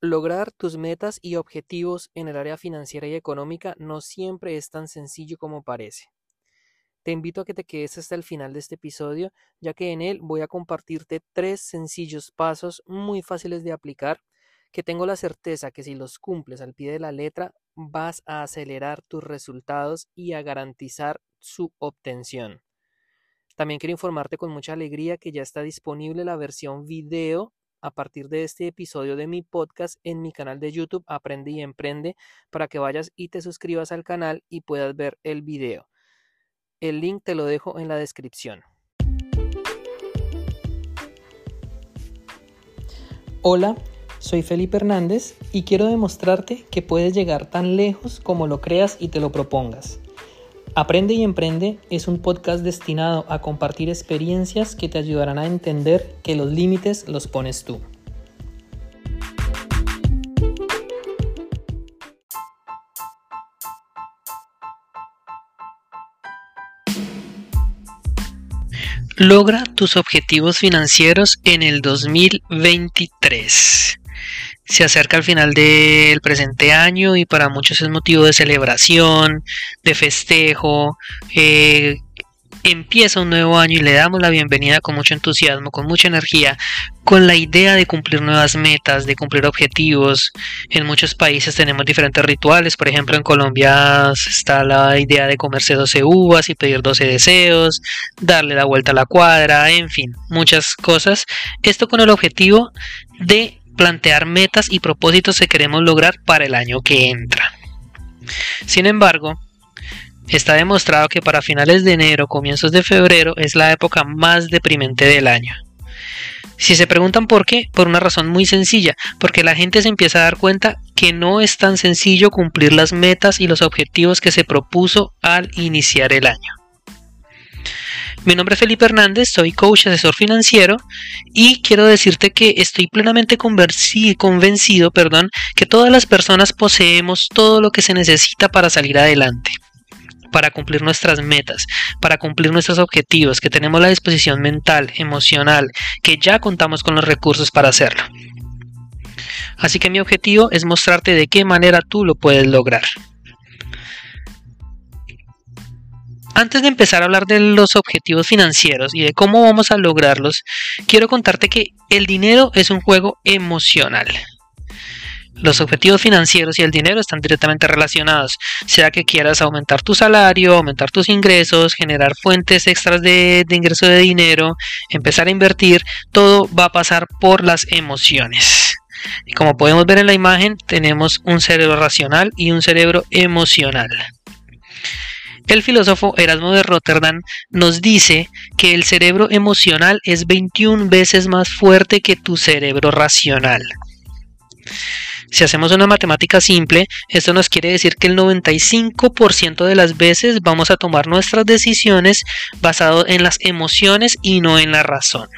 Lograr tus metas y objetivos en el área financiera y económica no siempre es tan sencillo como parece. Te invito a que te quedes hasta el final de este episodio, ya que en él voy a compartirte tres sencillos pasos muy fáciles de aplicar que tengo la certeza que si los cumples al pie de la letra vas a acelerar tus resultados y a garantizar su obtención. También quiero informarte con mucha alegría que ya está disponible la versión video a partir de este episodio de mi podcast en mi canal de YouTube Aprende y Emprende para que vayas y te suscribas al canal y puedas ver el video. El link te lo dejo en la descripción. Hola, soy Felipe Hernández y quiero demostrarte que puedes llegar tan lejos como lo creas y te lo propongas. Aprende y Emprende es un podcast destinado a compartir experiencias que te ayudarán a entender que los límites los pones tú. Logra tus objetivos financieros en el 2023 se acerca al final del presente año y para muchos es motivo de celebración, de festejo. Eh, empieza un nuevo año y le damos la bienvenida con mucho entusiasmo, con mucha energía, con la idea de cumplir nuevas metas, de cumplir objetivos. En muchos países tenemos diferentes rituales, por ejemplo en Colombia está la idea de comerse 12 uvas y pedir 12 deseos, darle la vuelta a la cuadra, en fin, muchas cosas. Esto con el objetivo de plantear metas y propósitos que queremos lograr para el año que entra. Sin embargo, está demostrado que para finales de enero, comienzos de febrero es la época más deprimente del año. Si se preguntan por qué, por una razón muy sencilla, porque la gente se empieza a dar cuenta que no es tan sencillo cumplir las metas y los objetivos que se propuso al iniciar el año. Mi nombre es Felipe Hernández, soy coach asesor financiero y quiero decirte que estoy plenamente convencido, perdón, que todas las personas poseemos todo lo que se necesita para salir adelante para cumplir nuestras metas, para cumplir nuestros objetivos, que tenemos la disposición mental, emocional, que ya contamos con los recursos para hacerlo. Así que mi objetivo es mostrarte de qué manera tú lo puedes lograr. Antes de empezar a hablar de los objetivos financieros y de cómo vamos a lograrlos, quiero contarte que el dinero es un juego emocional. Los objetivos financieros y el dinero están directamente relacionados, sea que quieras aumentar tu salario, aumentar tus ingresos, generar fuentes extras de, ingreso de dinero, empezar a invertir, todo va a pasar por las emociones. Y como podemos ver en la imagen, tenemos un cerebro racional y un cerebro emocional. El filósofo Erasmo de Rotterdam nos dice que el cerebro emocional es 21 veces más fuerte que tu cerebro racional. Si hacemos una matemática simple, esto nos quiere decir que el 95% de las veces vamos a tomar nuestras decisiones basado en las emociones y no en la razón.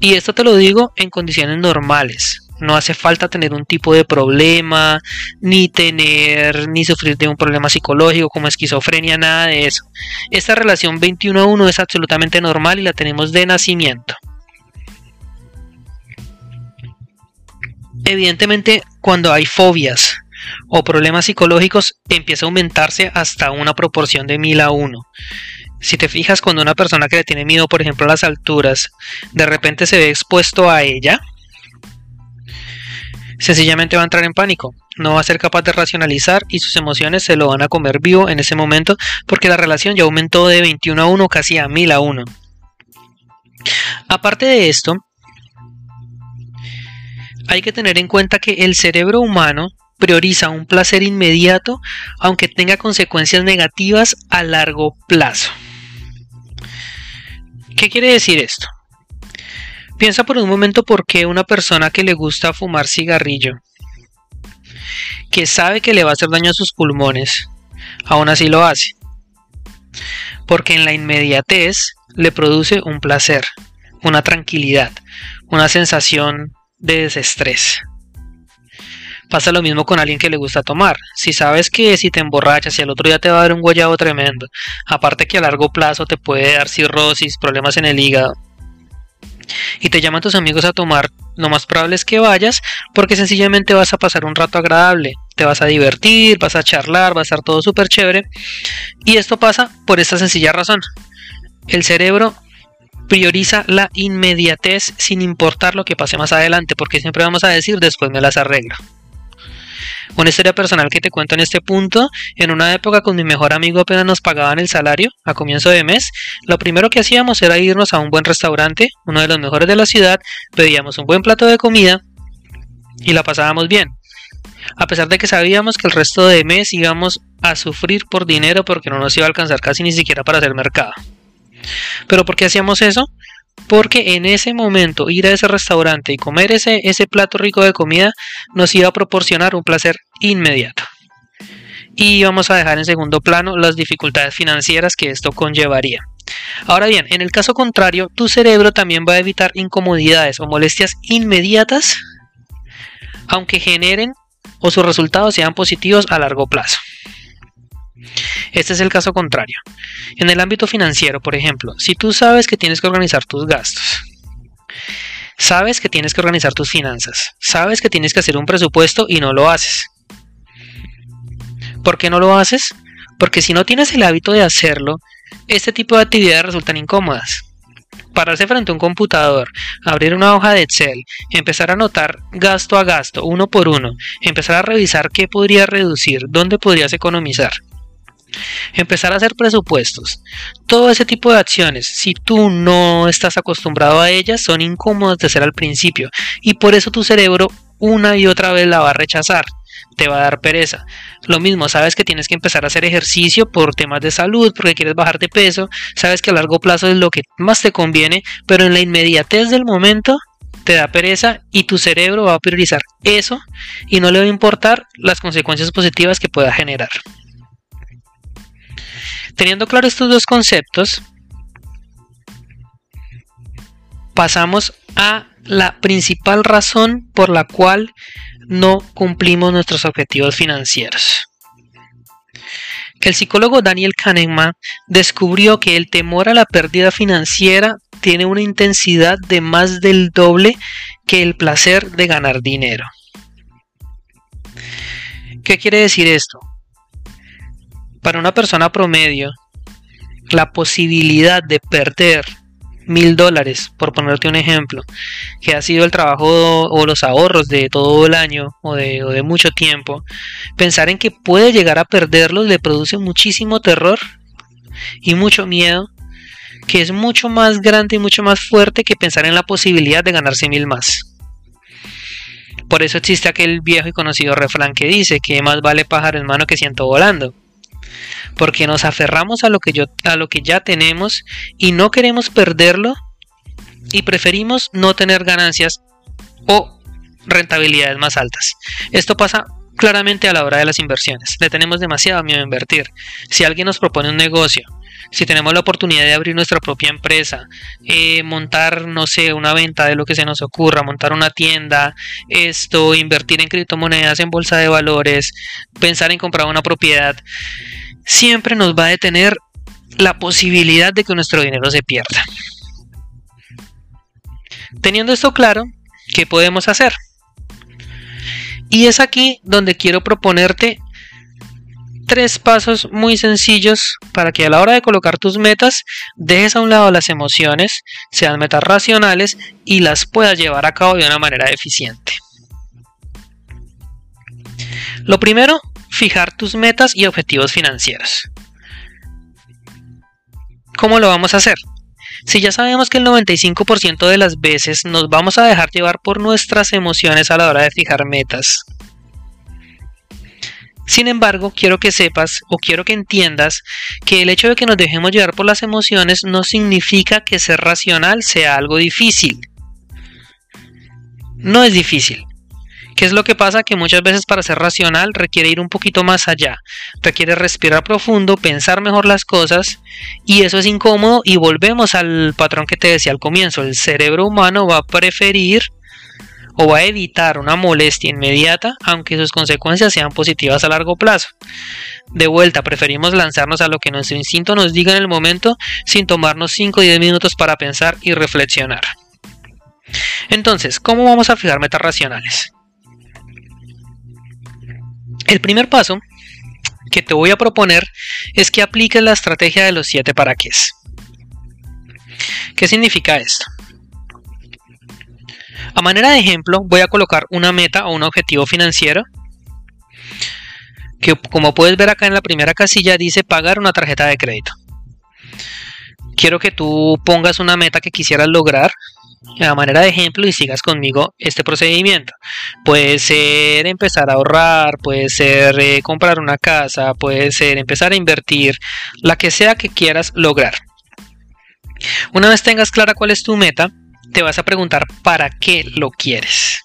Y esto te lo digo en condiciones normales. No hace falta tener un tipo de problema, ni tener, ni sufrir de un problema psicológico como esquizofrenia, nada de eso. Esta relación 21 a 1 es absolutamente normal y la tenemos de nacimiento. Evidentemente, cuando hay fobias o problemas psicológicos, empieza a aumentarse hasta una proporción de 1000 a 1. Si te fijas, cuando una persona que le tiene miedo, por ejemplo, a las alturas, de repente se ve expuesto a ella, sencillamente va a entrar en pánico, no va a ser capaz de racionalizar y sus emociones se lo van a comer vivo en ese momento porque la relación ya aumentó de 21 a 1 casi a 1000 a 1. Aparte de esto, hay que tener en cuenta que el cerebro humano prioriza un placer inmediato aunque tenga consecuencias negativas a largo plazo. ¿Qué quiere decir esto? Piensa por un momento por qué una persona que le gusta fumar cigarrillo, que sabe que le va a hacer daño a sus pulmones, aún así lo hace. Porque en la inmediatez le produce un placer, una tranquilidad, una sensación de desestrés. Pasa lo mismo con alguien que le gusta tomar. Si sabes que si te emborrachas y al otro día te va a dar un guayabo tremendo, aparte que a largo plazo te puede dar cirrosis, problemas en el hígado, y te llaman tus amigos a tomar, lo más probable es que vayas porque sencillamente vas a pasar un rato agradable, te vas a divertir, vas a charlar, va a estar todo súper chévere. Y esto pasa por esta sencilla razón. El cerebro prioriza la inmediatez sin importar lo que pase más adelante, porque siempre vamos a decir después me las arreglo. Una historia personal que te cuento en este punto, en una época con mi mejor amigo apenas nos pagaban el salario a comienzo de mes, lo primero que hacíamos era irnos a un buen restaurante, uno de los mejores de la ciudad, pedíamos un buen plato de comida y la pasábamos bien. A pesar de que sabíamos que el resto de mes íbamos a sufrir por dinero porque no nos iba a alcanzar casi ni siquiera para hacer mercado. ¿Pero por qué hacíamos eso? Porque en ese momento ir a ese restaurante y comer ese, ese plato rico de comida nos iba a proporcionar un placer inmediato. Y vamos a dejar en segundo plano las dificultades financieras que esto conllevaría. Ahora bien, en el caso contrario, tu cerebro también va a evitar incomodidades o molestias inmediatas, aunque generen o sus resultados sean positivos a largo plazo. Este es el caso contrario. En el ámbito financiero, por ejemplo, si tú sabes que tienes que organizar tus gastos, sabes que tienes que organizar tus finanzas, sabes que tienes que hacer un presupuesto y no lo haces. ¿Por qué no lo haces? Porque si no tienes el hábito de hacerlo, este tipo de actividades resultan incómodas. Pararse frente a un computador, abrir una hoja de Excel, empezar a anotar gasto a gasto, uno por uno, empezar a revisar qué podrías reducir, dónde podrías economizar empezar a hacer presupuestos, todo ese tipo de acciones, si tú no estás acostumbrado a ellas, son incómodas de hacer al principio y por eso tu cerebro una y otra vez la va a rechazar, te va a dar pereza. Lo mismo, sabes que tienes que empezar a hacer ejercicio por temas de salud, porque quieres bajar de peso, sabes que a largo plazo es lo que más te conviene, pero en la inmediatez del momento te da pereza y tu cerebro va a priorizar eso y no le va a importar las consecuencias positivas que pueda generar. Teniendo claro estos dos conceptos, pasamos a la principal razón por la cual no cumplimos nuestros objetivos financieros. Que el psicólogo Daniel Kahneman descubrió que el temor a la pérdida financiera tiene una intensidad de más del doble que el placer de ganar dinero. ¿Qué quiere decir esto? Para una persona promedio, la posibilidad de perder mil dólares, por ponerte un ejemplo, que ha sido el trabajo o los ahorros de todo el año o de, mucho tiempo, pensar en que puede llegar a perderlos le produce muchísimo terror y mucho miedo, que es mucho más grande y mucho más fuerte que pensar en la posibilidad de ganarse mil más. Por eso existe aquel viejo y conocido refrán que dice que más vale pájaro en mano que ciento volando porque nos aferramos a lo que, yo, a lo que ya tenemos y no queremos perderlo y preferimos no tener ganancias o rentabilidades más altas. Esto pasa claramente a la hora de las inversiones. Le tenemos demasiado miedo a invertir. Si alguien nos propone un negocio, si tenemos la oportunidad de abrir nuestra propia empresa, eh, montar, no sé, una venta de lo que se nos ocurra, montar una tienda, esto, invertir en criptomonedas, en bolsa de valores, pensar en comprar una propiedad, siempre nos va a detener la posibilidad de que nuestro dinero se pierda. Teniendo esto claro, ¿qué podemos hacer? Y es aquí donde quiero proponerte tres pasos muy sencillos para que a la hora de colocar tus metas dejes a un lado las emociones, sean metas racionales y las puedas llevar a cabo de una manera eficiente. Lo primero fijar tus metas y objetivos financieros. ¿Cómo lo vamos a hacer? Si ya sabemos que el 95% de las veces nos vamos a dejar llevar por nuestras emociones a la hora de fijar metas. Sin embargo, quiero que sepas o quiero que entiendas que el hecho de que nos dejemos llevar por las emociones no significa que ser racional sea algo difícil. No es difícil. ¿Qué es lo que pasa? Que muchas veces para ser racional requiere ir un poquito más allá, requiere respirar profundo, pensar mejor las cosas y eso es incómodo y volvemos al patrón que te decía al comienzo, el cerebro humano va a preferir o va a evitar una molestia inmediata aunque sus consecuencias sean positivas a largo plazo. De vuelta, preferimos lanzarnos a lo que nuestro instinto nos diga en el momento sin tomarnos 5 o 10 minutos para pensar y reflexionar. Entonces, ¿cómo vamos a fijar metas racionales? El primer paso que te voy a proponer es que apliques la estrategia de los 7 para qué. ¿Qué significa esto? A manera de ejemplo, voy a colocar una meta o un objetivo financiero que como puedes ver acá en la primera casilla dice pagar una tarjeta de crédito. Quiero que tú pongas una meta que quisieras lograr a manera de ejemplo y sigas conmigo este procedimiento. Puede ser empezar a ahorrar, puede ser eh, comprar una casa, puede ser empezar a invertir, la que sea que quieras lograr. Una vez tengas clara cuál es tu meta, te vas a preguntar para qué lo quieres.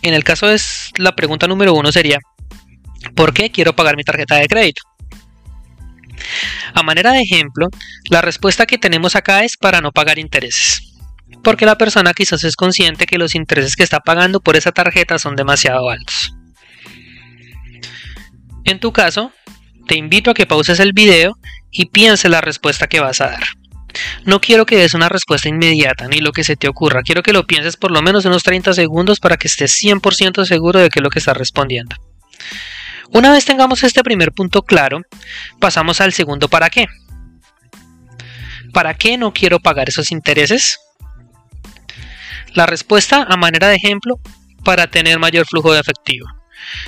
En el caso de la pregunta número uno sería, ¿por qué quiero pagar mi tarjeta de crédito? A manera de ejemplo, la respuesta que tenemos acá es para no pagar intereses. Porque la persona quizás es consciente que los intereses que está pagando por esa tarjeta son demasiado altos. En tu caso, te invito a que pauses el video y piense la respuesta que vas a dar. No quiero que des una respuesta inmediata ni lo que se te ocurra, quiero que lo pienses por lo menos unos 30 segundos para que estés 100% seguro de qué es lo que estás respondiendo. Una vez tengamos este primer punto claro, pasamos al segundo para qué. ¿Para qué no quiero pagar esos intereses? La respuesta, a manera de ejemplo, para tener mayor flujo de efectivo.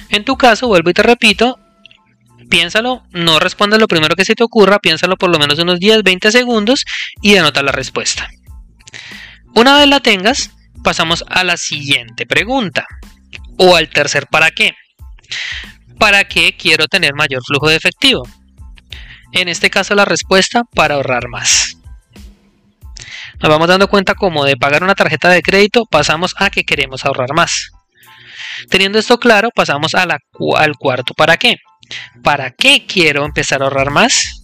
En tu caso, vuelvo y te repito, piénsalo, no respondas lo primero que se te ocurra, piénsalo por lo menos unos 10, 20 segundos y anota la respuesta. Una vez la tengas, pasamos a la siguiente pregunta o al tercer para qué. ¿Para qué quiero tener mayor flujo de efectivo? En este caso la respuesta para ahorrar más. Nos vamos dando cuenta como de pagar una tarjeta de crédito pasamos a que queremos ahorrar más. Teniendo esto claro, pasamos a la, al cuarto para qué. ¿Para qué quiero empezar a ahorrar más?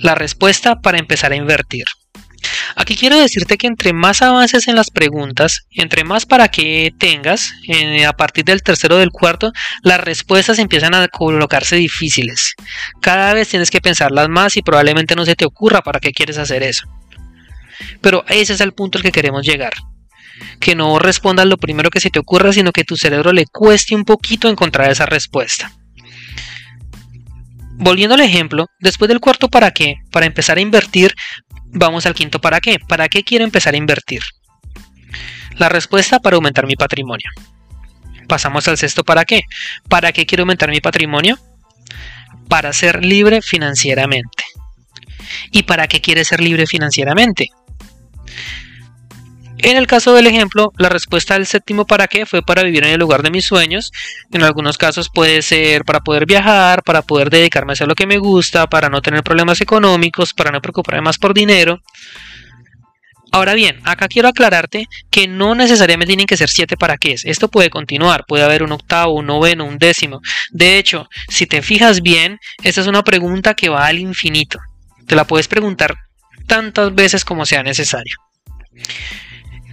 La respuesta para empezar a invertir. Aquí quiero decirte que entre más avances en las preguntas, entre más para qué tengas, a partir del tercero o del cuarto, las respuestas empiezan a colocarse difíciles. Cada vez tienes que pensarlas más y probablemente no se te ocurra para qué quieres hacer eso. Pero ese es el punto al que queremos llegar. Que no respondas lo primero que se te ocurra, sino que tu cerebro le cueste un poquito encontrar esa respuesta. Volviendo al ejemplo, después del cuarto para qué, para empezar a invertir, vamos al quinto para qué. ¿Para qué quiero empezar a invertir? La respuesta para aumentar mi patrimonio. Pasamos al sexto para qué. ¿Para qué quiero aumentar mi patrimonio? Para ser libre financieramente. ¿Y para qué quiere ser libre financieramente? En el caso del ejemplo, la respuesta del séptimo para qué fue para vivir en el lugar de mis sueños. En algunos casos puede ser para poder viajar, para poder dedicarme a hacer lo que me gusta, para no tener problemas económicos, para no preocuparme más por dinero. Ahora bien, acá quiero aclararte que no necesariamente tienen que ser siete para qué. Esto puede continuar, puede haber un octavo, un noveno, un décimo. De hecho, si te fijas bien, esta es una pregunta que va al infinito. Te la puedes preguntar tantas veces como sea necesario.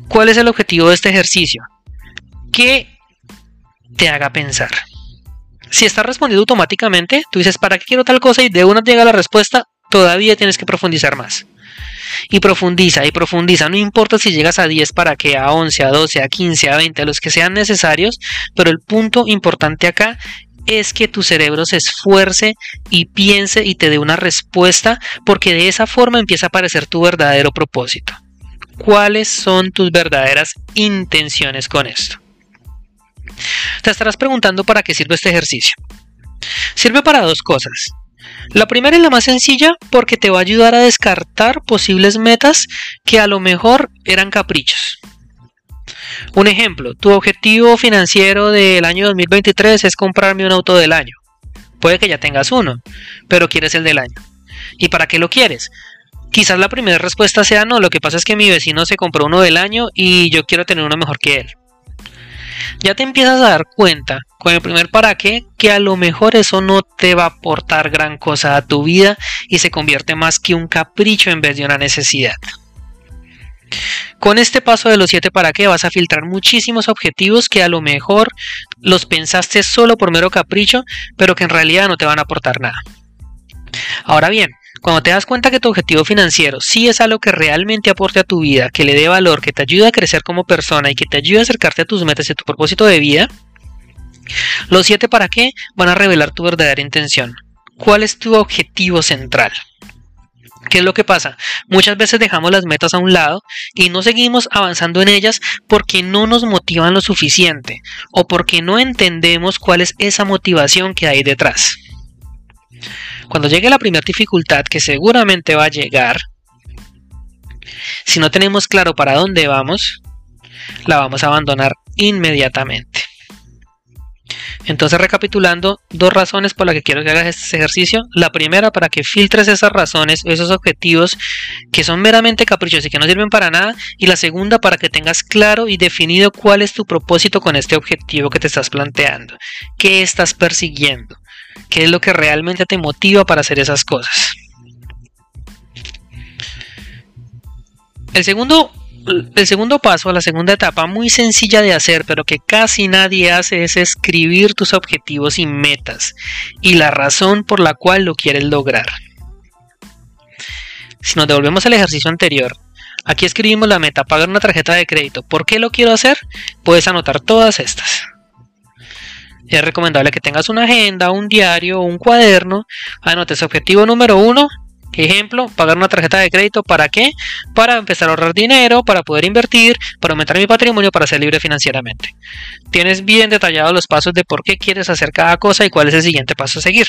¿Cuál es el objetivo de este ejercicio? Que te haga pensar. Si está respondido automáticamente, tú dices, ¿para qué quiero tal cosa? Y de una llega la respuesta, todavía tienes que profundizar más. Y profundiza, y profundiza. No importa si llegas a 10 para que a 11, a 12, a 15, a 20, a los que sean necesarios, pero el punto importante acá es que tu cerebro se esfuerce y piense y te dé una respuesta, porque de esa forma empieza a aparecer tu verdadero propósito cuáles son tus verdaderas intenciones con esto. Te estarás preguntando para qué sirve este ejercicio. Sirve para dos cosas. La primera y la más sencilla porque te va a ayudar a descartar posibles metas que a lo mejor eran caprichos. Un ejemplo, tu objetivo financiero del año 2023 es comprarme un auto del año. Puede que ya tengas uno, pero quieres el del año. ¿Y para qué lo quieres? Quizás la primera respuesta sea no, lo que pasa es que mi vecino se compró uno del año y yo quiero tener uno mejor que él. Ya te empiezas a dar cuenta con el primer para qué que a lo mejor eso no te va a aportar gran cosa a tu vida y se convierte más que un capricho en vez de una necesidad. Con este paso de los 7 para qué vas a filtrar muchísimos objetivos que a lo mejor los pensaste solo por mero capricho, pero que en realidad no te van a aportar nada. Ahora bien, Cuando te das cuenta que tu objetivo financiero sí es algo que realmente aporte a tu vida, que le dé valor, que te ayude a crecer como persona y que te ayude a acercarte a tus metas y a tu propósito de vida, los siete para qué van a revelar tu verdadera intención. ¿Cuál es tu objetivo central? ¿Qué es lo que pasa? Muchas veces dejamos las metas a un lado y no seguimos avanzando en ellas porque no nos motivan lo suficiente o porque no entendemos cuál es esa motivación que hay detrás. Cuando llegue la primera dificultad, que seguramente va a llegar, si no tenemos claro para dónde vamos, la vamos a abandonar inmediatamente. Entonces, recapitulando, dos razones por las que quiero que hagas este ejercicio. La primera, para que filtres esas razones, esos objetivos que son meramente caprichosos y que no sirven para nada. Y la segunda, para que tengas claro y definido cuál es tu propósito con este objetivo que te estás planteando. ¿Qué estás persiguiendo? ¿Qué es lo que realmente te motiva para hacer esas cosas? El segundo el segundo paso, la segunda etapa, muy sencilla de hacer, pero que casi nadie hace, es escribir tus objetivos y metas y la razón por la cual lo quieres lograr. Si nos devolvemos al ejercicio anterior, aquí escribimos la meta, pagar una tarjeta de crédito. ¿Por qué lo quiero hacer? Puedes anotar todas estas. Es recomendable que tengas una agenda, un diario un cuaderno. Anotes objetivo número uno, Ejemplo, pagar una tarjeta de crédito, ¿para qué? Para empezar a ahorrar dinero, para poder invertir, para aumentar mi patrimonio, para ser libre financieramente. Tienes bien detallados los pasos de por qué quieres hacer cada cosa y cuál es el siguiente paso a seguir.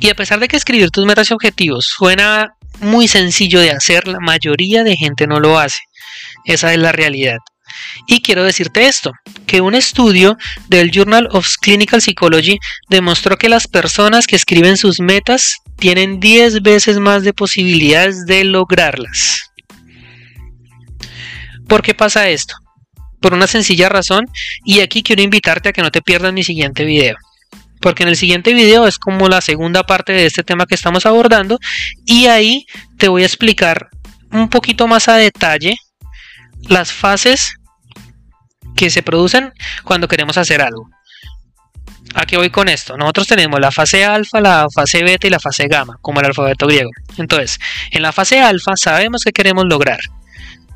Y a pesar de que escribir tus metas y objetivos suena muy sencillo de hacer, la mayoría de gente no lo hace. Esa es la realidad. Y quiero decirte esto, que un estudio del Journal of Clinical Psychology demostró que las personas que escriben sus metas tienen 10 veces más de posibilidades de lograrlas. ¿Por qué pasa esto? Por una sencilla razón, y aquí quiero invitarte a que no te pierdas mi siguiente video. Porque en el siguiente video es como la segunda parte de este tema que estamos abordando, y ahí te voy a explicar un poquito más a detalle las fases que se producen cuando queremos hacer algo. ¿A qué voy con esto? Nosotros tenemos la fase alfa, la fase beta y la fase gamma, como el alfabeto griego. Entonces, en la fase alfa sabemos que queremos lograr.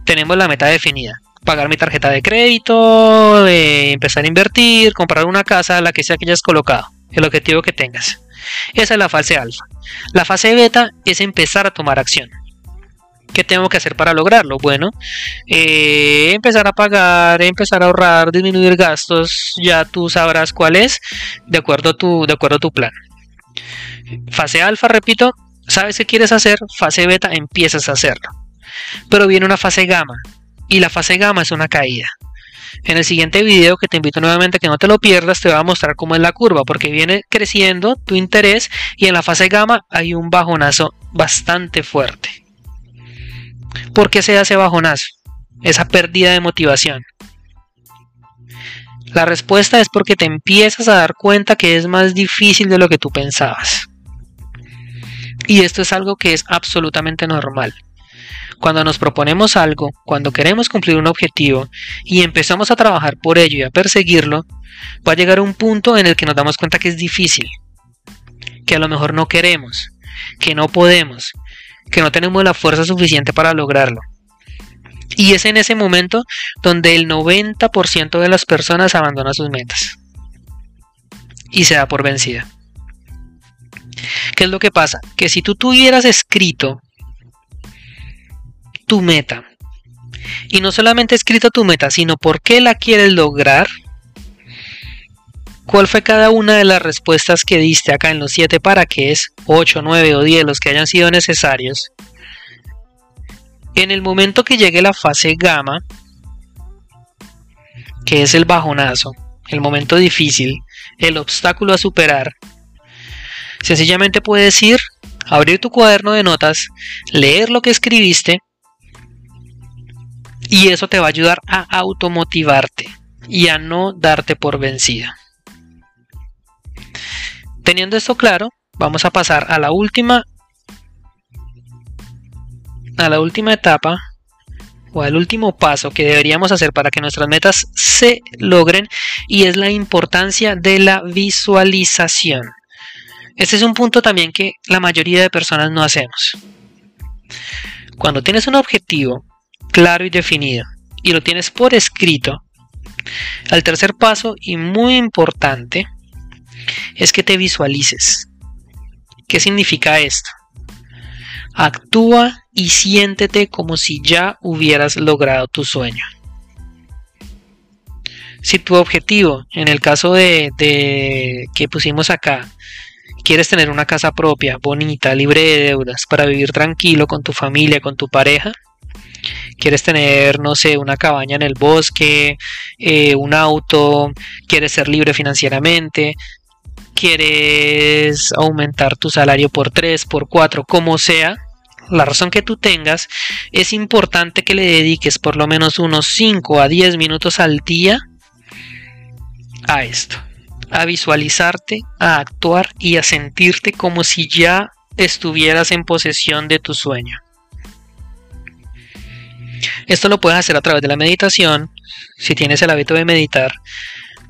Tenemos la meta definida. Pagar mi tarjeta de crédito, empezar a invertir, comprar una casa, la que sea que hayas colocado, el objetivo que tengas. Esa es la fase alfa. La fase beta es empezar a tomar acción. ¿Qué tengo que hacer para lograrlo? Bueno, eh, empezar a pagar, empezar a ahorrar, disminuir gastos, ya tú sabrás cuál es, de acuerdo a tu, de acuerdo a tu plan. Fase alfa, repito, sabes qué quieres hacer, fase beta, empiezas a hacerlo. Pero viene una fase gamma, y la fase gamma es una caída. En el siguiente video, que te invito nuevamente a que no te lo pierdas, te voy a mostrar cómo es la curva, porque viene creciendo tu interés y en la fase gamma hay un bajonazo bastante fuerte. ¿Por qué se da ese bajonazo? Esa pérdida de motivación. La respuesta es porque te empiezas a dar cuenta que es más difícil de lo que tú pensabas. Y esto es algo que es absolutamente normal. Cuando nos proponemos algo, cuando queremos cumplir un objetivo y empezamos a trabajar por ello y a perseguirlo, va a llegar un punto en el que nos damos cuenta que es difícil, que a lo mejor no queremos, que no podemos, que no tenemos la fuerza suficiente para lograrlo. Y es en ese momento donde el 90% de las personas abandona sus metas y se da por vencida. ¿Qué es lo que pasa? Que si tú tuvieras escrito tu meta, y no solamente escrito tu meta, sino por qué la quieres lograr, ¿Cuál fue cada una de las respuestas que diste acá en los 7 para qué es 8, 9 o 10 los que hayan sido necesarios? En el momento que llegue la fase gamma, que es el bajonazo, el momento difícil, el obstáculo a superar, sencillamente puedes ir, abrir tu cuaderno de notas, leer lo que escribiste y eso te va a ayudar a automotivarte y a no darte por vencida. Teniendo esto claro, vamos a pasar a la última a la última etapa o al último paso que deberíamos hacer para que nuestras metas se logren y es la importancia de la visualización. Este es un punto también que la mayoría de personas no hacemos. Cuando tienes un objetivo claro y definido y lo tienes por escrito, el tercer paso y muy importante es que te visualices. ¿Qué significa esto? Actúa y siéntete como si ya hubieras logrado tu sueño. Si tu objetivo, en el caso de, que pusimos acá, quieres tener una casa propia, bonita, libre de deudas, para vivir tranquilo con tu familia, con tu pareja, quieres tener, no sé, una cabaña en el bosque, eh, un auto, quieres ser libre financieramente, quieres aumentar tu salario por 3, por 4, como sea, la razón que tú tengas, es importante que le dediques por lo menos unos 5 a 10 minutos al día a esto, a visualizarte, a actuar y a sentirte como si ya estuvieras en posesión de tu sueño. Esto lo puedes hacer a través de la meditación, si tienes el hábito de meditar,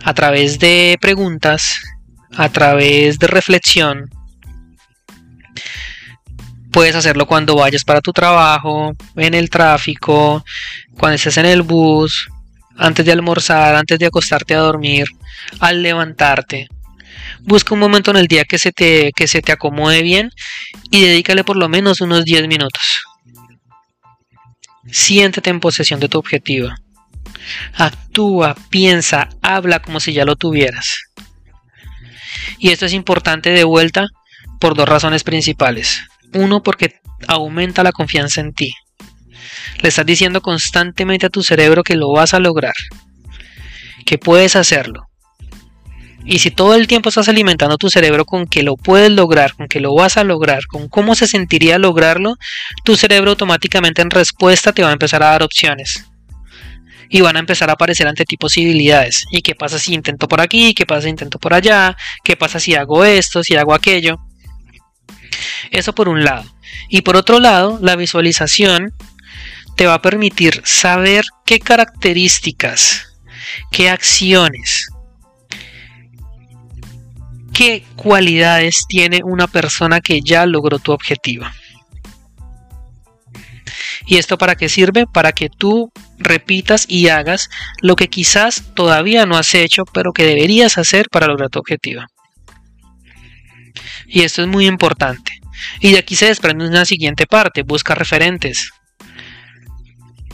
a través de preguntas, a través de reflexión. Puedes hacerlo cuando vayas para tu trabajo, en el tráfico, cuando estés en el bus, antes de almorzar, antes de acostarte a dormir, al levantarte. Busca un momento en el día que se te, que se te acomode bien y dedícale por lo menos unos 10 minutos. Siéntete en posesión de tu objetivo. Actúa, piensa, habla como si ya lo tuvieras. Y esto es importante de vuelta por dos razones principales. Uno, porque aumenta la confianza en ti. Le estás diciendo constantemente a tu cerebro que lo vas a lograr, que puedes hacerlo. Y si todo el tiempo estás alimentando tu cerebro con que lo puedes lograr, con que lo vas a lograr, con cómo se sentiría lograrlo, tu cerebro automáticamente en respuesta te va a empezar a dar opciones. Y van a empezar a aparecer ante ti posibilidades. ¿Y qué pasa si intento por aquí? ¿Qué pasa si intento por allá? ¿Qué pasa si hago esto? ¿Si hago aquello? Eso por un lado. Y por otro lado, la visualización te va a permitir saber qué características, qué acciones, qué cualidades tiene una persona que ya logró tu objetivo. ¿Y esto para qué sirve? Para que tú repitas y hagas lo que quizás todavía no has hecho, pero que deberías hacer para lograr tu objetivo. Y esto es muy importante. Y de aquí se desprende una siguiente parte, busca referentes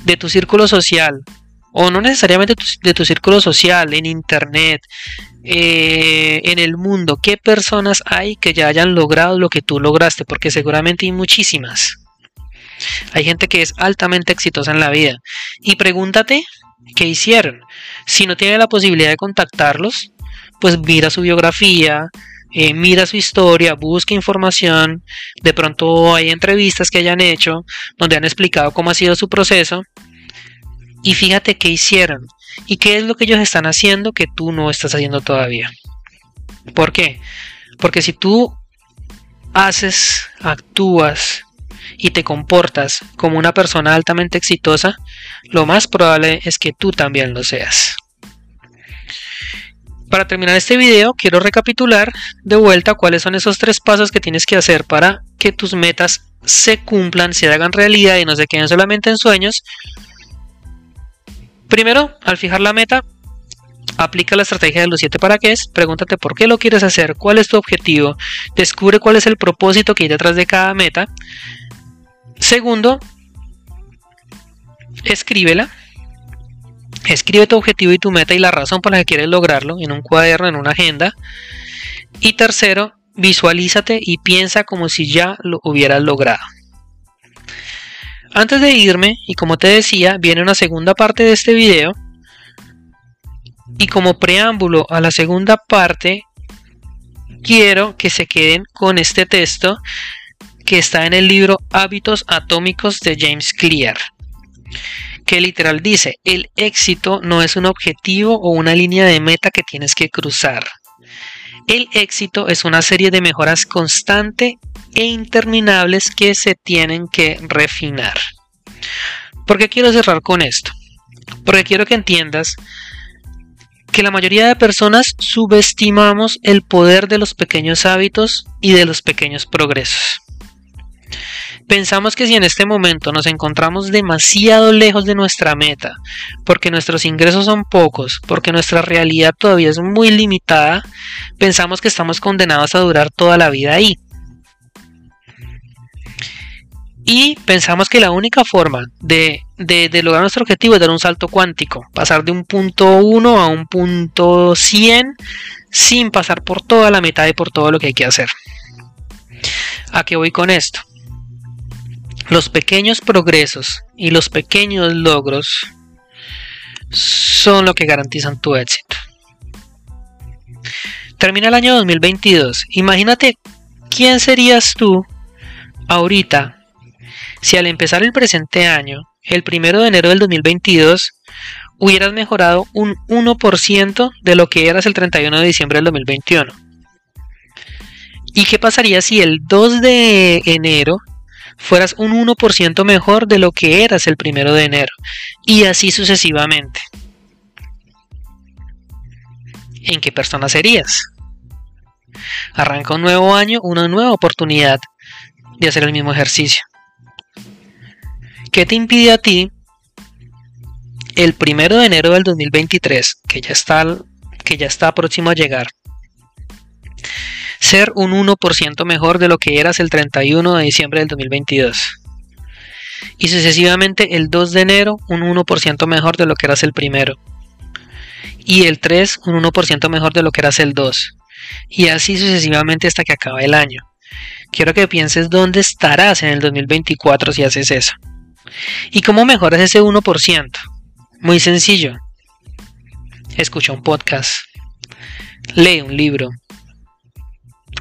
de tu círculo social, o no necesariamente de tu círculo social, en internet, eh, en el mundo, qué personas hay que ya hayan logrado lo que tú lograste, porque seguramente hay muchísimas. Hay gente que es altamente exitosa en la vida. Y pregúntate qué hicieron. Si no tiene la posibilidad de contactarlos, pues mira su biografía, eh, mira su historia, busca información, de pronto hay entrevistas que hayan hecho donde han explicado cómo ha sido su proceso y fíjate qué hicieron y qué es lo que ellos están haciendo que tú no estás haciendo todavía. ¿Por qué? Porque si tú haces, actúas y te comportas como una persona altamente exitosa, lo más probable es que tú también lo seas. Para terminar este video, quiero recapitular de vuelta cuáles son esos tres pasos que tienes que hacer para que tus metas se cumplan, se hagan realidad y no se queden solamente en sueños. Primero, al fijar la meta, aplica la estrategia de los 7 para qué es, pregúntate por qué lo quieres hacer, cuál es tu objetivo, descubre cuál es el propósito que hay detrás de cada meta. Segundo, escríbela Escribe tu objetivo y tu meta y la razón por la que quieres lograrlo en un cuaderno, en una agenda. Y tercero, visualízate y piensa como si ya lo hubieras logrado. Antes de irme, y como te decía, viene una segunda parte de este video. Y como preámbulo a la segunda parte, quiero que se queden con este texto que está en el libro Hábitos Atómicos de James Clear que literal dice, el éxito no es un objetivo o una línea de meta que tienes que cruzar. El éxito es una serie de mejoras constante e interminables que se tienen que refinar. ¿Por qué quiero cerrar con esto? Porque quiero que entiendas que la mayoría de personas subestimamos el poder de los pequeños hábitos y de los pequeños progresos. Pensamos que si en este momento nos encontramos demasiado lejos de nuestra meta, porque nuestros ingresos son pocos, porque nuestra realidad todavía es muy limitada, pensamos que estamos condenados a durar toda la vida ahí. Y pensamos que la única forma de, lograr nuestro objetivo es dar un salto cuántico, pasar de un punto 1 a un punto 100 sin pasar por toda la mitad y por todo lo que hay que hacer. ¿A qué voy con esto? Los pequeños progresos y los pequeños logros son lo que garantizan tu éxito. Termina el año 2022. Imagínate quién serías tú ahorita si al empezar el presente año, el primero de enero del 2022, hubieras mejorado un 1% de lo que eras el 31 de diciembre del 2021. ¿Y qué pasaría si el 2 de enero fueras un 1% mejor de lo que eras el primero de enero? Y así sucesivamente. ¿En qué persona serías? Arranca un nuevo año, una nueva oportunidad de hacer el mismo ejercicio. ¿Qué te impide a ti el primero de enero del 2023, que ya está, que ya está próximo a llegar, ser un 1% mejor de lo que eras el 31 de diciembre del 2022? Y sucesivamente el 2 de enero un 1% mejor de lo que eras el primero. Y el 3 un 1% mejor de lo que eras el 2. Y así sucesivamente hasta que acabe el año. Quiero que pienses dónde estarás en el 2024 si haces eso. ¿Y cómo mejoras ese 1%? Muy sencillo. Escucha un podcast. Lee un libro.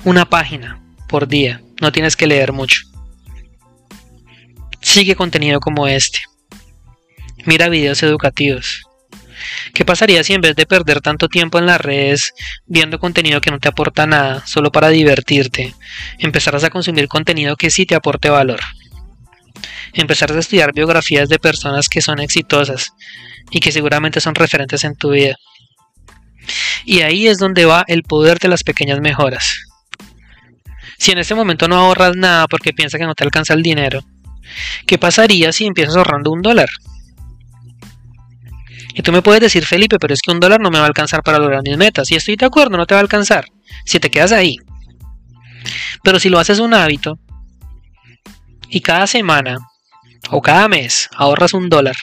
Una página por día. No tienes que leer mucho. Sigue contenido como este. Mira videos educativos. ¿Qué pasaría si en vez de perder tanto tiempo en las redes viendo contenido que no te aporta nada, solo para divertirte, empezaras a consumir contenido que sí te aporte valor? empezar a estudiar biografías de personas que son exitosas y que seguramente son referentes en tu vida. Y ahí es donde va el poder de las pequeñas mejoras. Si en este momento no ahorras nada porque piensas que no te alcanza el dinero, ¿qué pasaría si empiezas ahorrando un dólar? Y tú me puedes decir, Felipe, pero es que un dólar no me va a alcanzar para lograr mis metas. Y estoy de acuerdo, no te va a alcanzar. Si te quedas ahí. Pero si lo haces un hábito, y cada semana o cada mes ahorras un dólar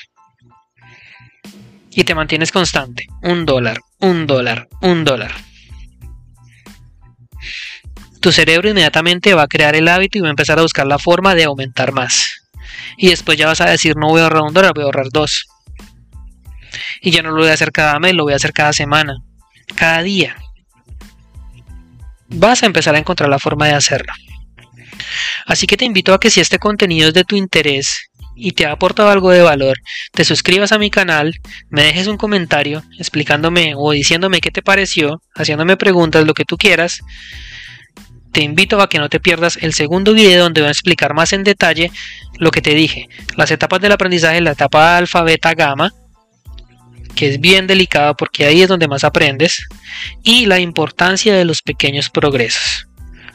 y te mantienes constante, un dólar, un dólar, un dólar. Tu cerebro inmediatamente va a crear el hábito y va a empezar a buscar la forma de aumentar más. Y después ya vas a decir, no voy a ahorrar un dólar, voy a ahorrar dos. Y ya no lo voy a hacer cada mes, lo voy a hacer cada semana, cada día. Vas a empezar a encontrar la forma de hacerlo. Así que te invito a que si este contenido es de tu interés y te ha aportado algo de valor, te suscribas a mi canal, me dejes un comentario explicándome o diciéndome qué te pareció, haciéndome preguntas, lo que tú quieras. Te invito a que no te pierdas el segundo video donde voy a explicar más en detalle lo que te dije, las etapas del aprendizaje, la etapa alfa, beta, gamma, que es bien delicado porque ahí es donde más aprendes, y la importancia de los pequeños progresos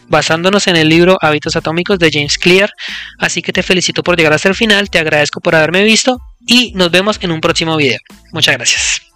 basándonos en el libro Hábitos Atómicos de James Clear. Así que te felicito por llegar hasta el final, te agradezco por haberme visto y nos vemos en un próximo video. Muchas gracias.